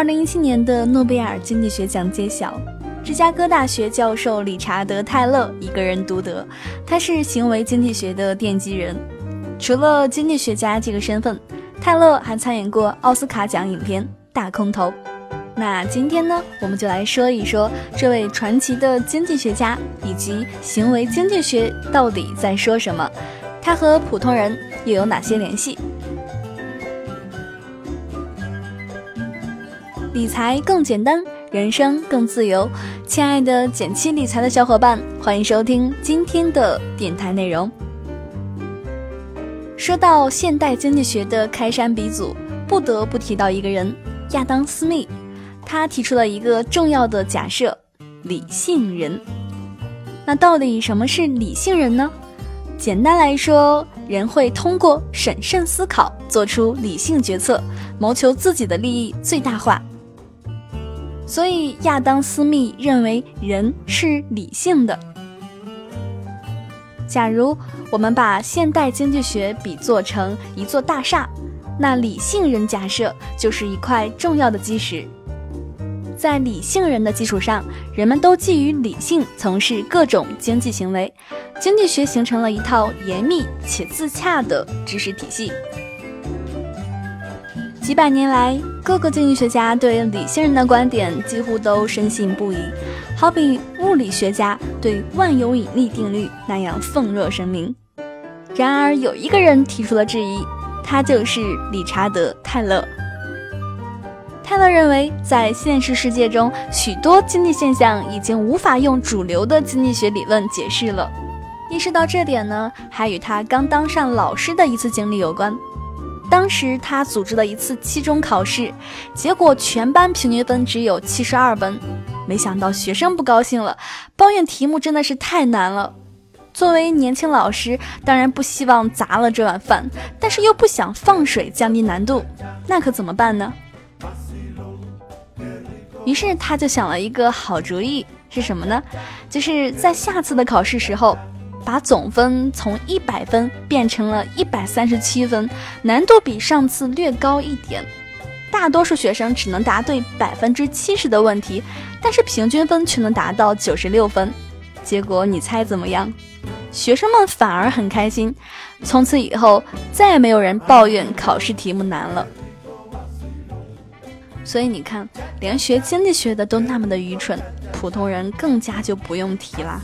二零一七年的诺贝尔经济学奖揭晓，芝加哥大学教授理查德·泰勒一个人独得。他是行为经济学的奠基人。除了经济学家这个身份，泰勒还参演过奥斯卡奖影片《大空头》。那今天呢，我们就来说一说这位传奇的经济学家以及行为经济学到底在说什么，他和普通人又有哪些联系？理财更简单，人生更自由。亲爱的减七理财的小伙伴，欢迎收听今天的电台内容。说到现代经济学的开山鼻祖，不得不提到一个人——亚当·斯密。他提出了一个重要的假设：理性人。那到底什么是理性人呢？简单来说，人会通过审慎思考，做出理性决策，谋求自己的利益最大化。所以，亚当·斯密认为人是理性的。假如我们把现代经济学比作成一座大厦，那理性人假设就是一块重要的基石。在理性人的基础上，人们都基于理性从事各种经济行为，经济学形成了一套严密且自洽的知识体系。几百年来，各个经济学家对理性人的观点几乎都深信不疑，好比物理学家对万有引力定律那样奉若神明。然而，有一个人提出了质疑，他就是理查德·泰勒。泰勒认为，在现实世界中，许多经济现象已经无法用主流的经济学理论解释了。意识到这点呢，还与他刚当上老师的一次经历有关。当时他组织了一次期中考试，结果全班平均分只有七十二分。没想到学生不高兴了，抱怨题目真的是太难了。作为年轻老师，当然不希望砸了这碗饭，但是又不想放水降低难度，那可怎么办呢？于是他就想了一个好主意，是什么呢？就是在下次的考试时候，把总分从一百分变成了一百三十七分，难度比上次略高一点。大多数学生只能答对百分之七十的问题，但是平均分却能达到九十六分。结果你猜怎么样？学生们反而很开心，从此以后再也没有人抱怨考试题目难了。所以你看，连学经济学的都那么的愚蠢，普通人更加就不用提啦。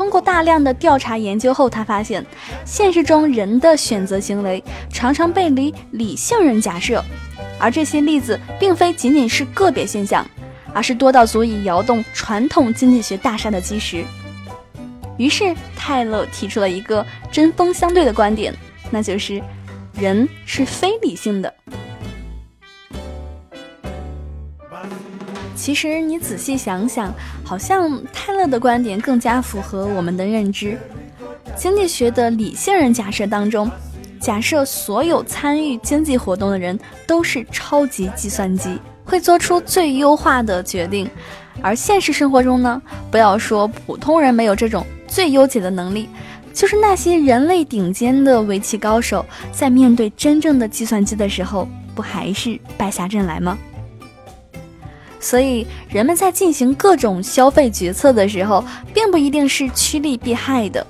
通过大量的调查研究后，他发现现实中人的选择行为常常背离理性人假设，而这些例子并非仅仅是个别现象，而是多到足以摇动传统经济学大厦的基石。于是泰勒提出了一个针锋相对的观点，那就是人是非理性的。其实你仔细想想，好像泰勒的观点更加符合我们的认知。经济学的理性人假设当中，假设所有参与经济活动的人都是超级计算机，会做出最优化的决定。而现实生活中呢，不要说普通人没有这种最优解的能力，就是那些人类顶尖的围棋高手，在面对真正的计算机的时候，不还是败下阵来吗？所以，人们在进行各种消费决策的时候，并不一定是趋利避害的，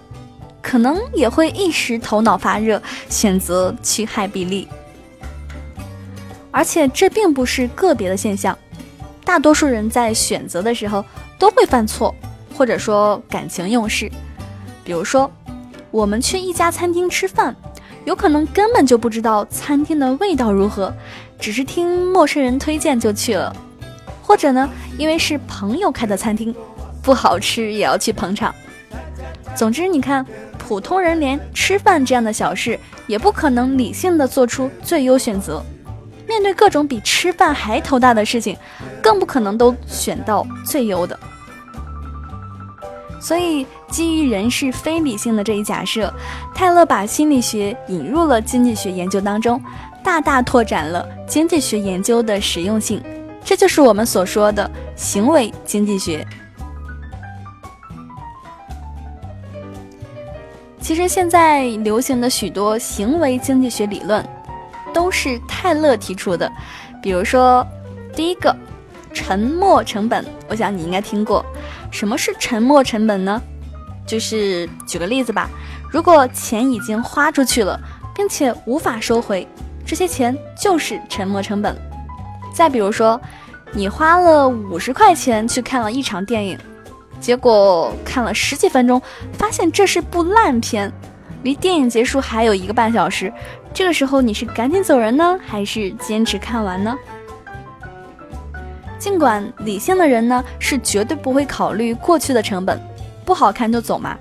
可能也会一时头脑发热，选择趋害避利。而且，这并不是个别的现象，大多数人在选择的时候都会犯错，或者说感情用事。比如说，我们去一家餐厅吃饭，有可能根本就不知道餐厅的味道如何，只是听陌生人推荐就去了。或者呢，因为是朋友开的餐厅，不好吃也要去捧场。总之，你看，普通人连吃饭这样的小事也不可能理性的做出最优选择。面对各种比吃饭还头大的事情，更不可能都选到最优的。所以，基于人是非理性的这一假设，泰勒把心理学引入了经济学研究当中，大大拓展了经济学研究的实用性。这就是我们所说的行为经济学。其实现在流行的许多行为经济学理论，都是泰勒提出的，比如说，第一个，沉没成本，我想你应该听过。什么是沉没成本呢？就是举个例子吧，如果钱已经花出去了，并且无法收回，这些钱就是沉没成本。再比如说，你花了五十块钱去看了一场电影，结果看了十几分钟，发现这是部烂片，离电影结束还有一个半小时。这个时候你是赶紧走人呢，还是坚持看完呢？尽管理性的人呢是绝对不会考虑过去的成本，不好看就走嘛。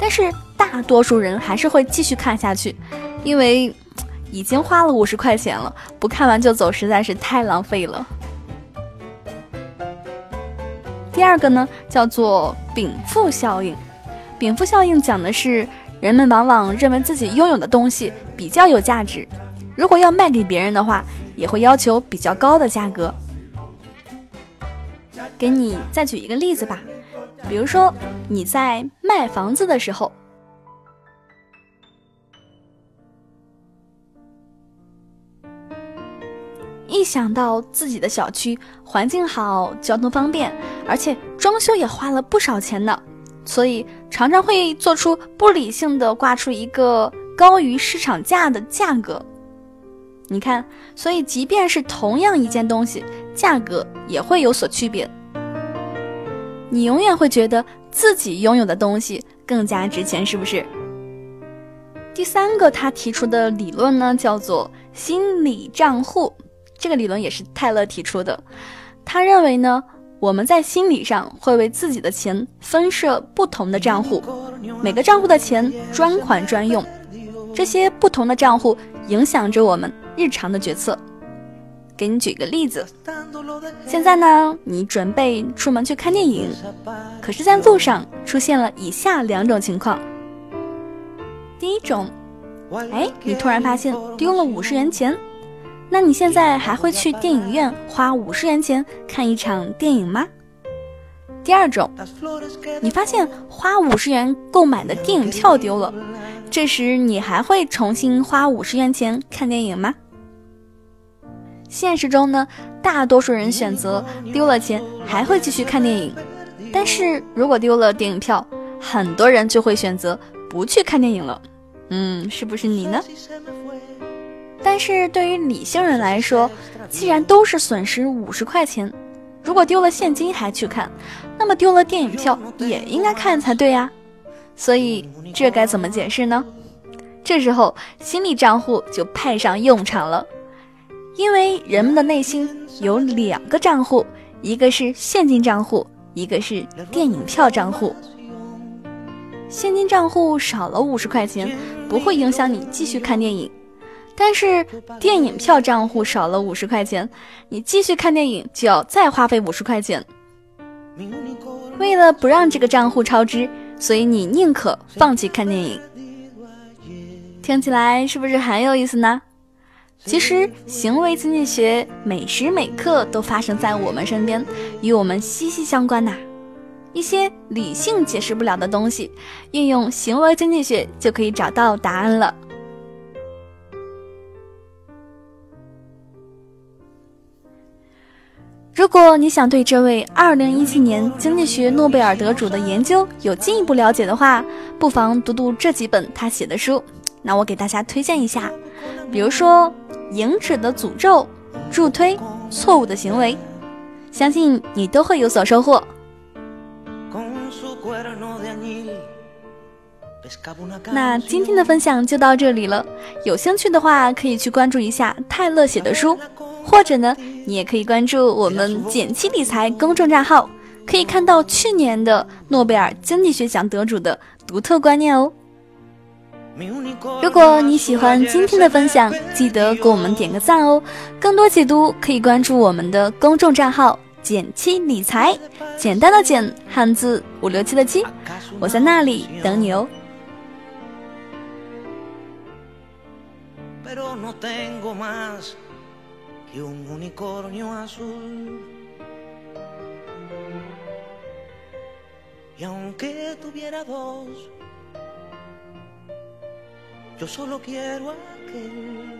但是大多数人还是会继续看下去，因为已经花了五十块钱了，不看完就走实在是太浪费了。第二个呢叫做禀赋效应，禀赋效应讲的是。人们往往认为自己拥有的东西比较有价值，如果要卖给别人的话，也会要求比较高的价格。给你再举一个例子吧，比如说你在卖房子的时候，一想到自己的小区环境好、交通方便，而且装修也花了不少钱呢。所以常常会做出不理性的挂出一个高于市场价的价格。你看，所以即便是同样一件东西，价格也会有所区别。你永远会觉得自己拥有的东西更加值钱，是不是？第三个他提出的理论呢，叫做心理账户。这个理论也是泰勒提出的。他认为呢。我们在心理上会为自己的钱分设不同的账户，每个账户的钱专款专用，这些不同的账户影响着我们日常的决策。给你举个例子，现在呢，你准备出门去看电影，可是，在路上出现了以下两种情况。第一种，哎，你突然发现丢了五十元钱。那你现在还会去电影院花五十元钱看一场电影吗？第二种，你发现花五十元购买的电影票丢了，这时你还会重新花五十元钱看电影吗？现实中呢，大多数人选择丢了钱还会继续看电影，但是如果丢了电影票，很多人就会选择不去看电影了。嗯，是不是你呢？但是对于理性人来说，既然都是损失五十块钱，如果丢了现金还去看，那么丢了电影票也应该看才对呀。所以这该怎么解释呢？这时候心理账户就派上用场了，因为人们的内心有两个账户，一个是现金账户，一个是电影票账户。现金账户少了五十块钱，不会影响你继续看电影。但是电影票账户少了五十块钱，你继续看电影就要再花费五十块钱。为了不让这个账户超支，所以你宁可放弃看电影。听起来是不是很有意思呢？其实行为经济学每时每刻都发生在我们身边，与我们息息相关呐。一些理性解释不了的东西，运用行为经济学就可以找到答案了。如果你想对这位2017年经济学诺贝尔得主的研究有进一步了解的话，不妨读读这几本他写的书。那我给大家推荐一下，比如说《影指的诅咒》《助推错误的行为》，相信你都会有所收获。那今天的分享就到这里了，有兴趣的话可以去关注一下泰勒写的书。或者呢，你也可以关注我们简七理财公众账号，可以看到去年的诺贝尔经济学奖得主的独特观念哦。如果你喜欢今天的分享，记得给我们点个赞哦。更多解读可以关注我们的公众账号简七理财，简单的简，汉字五六七的七，我在那里等你哦。Y un unicornio azul. Y aunque tuviera dos, yo solo quiero aquel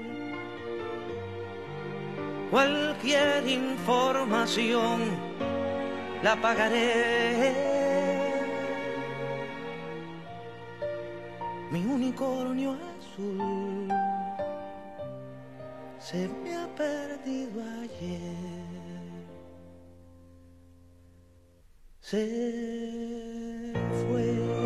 cualquier información la pagaré. Mi unicornio azul se me ha perdido ayer. Se fue.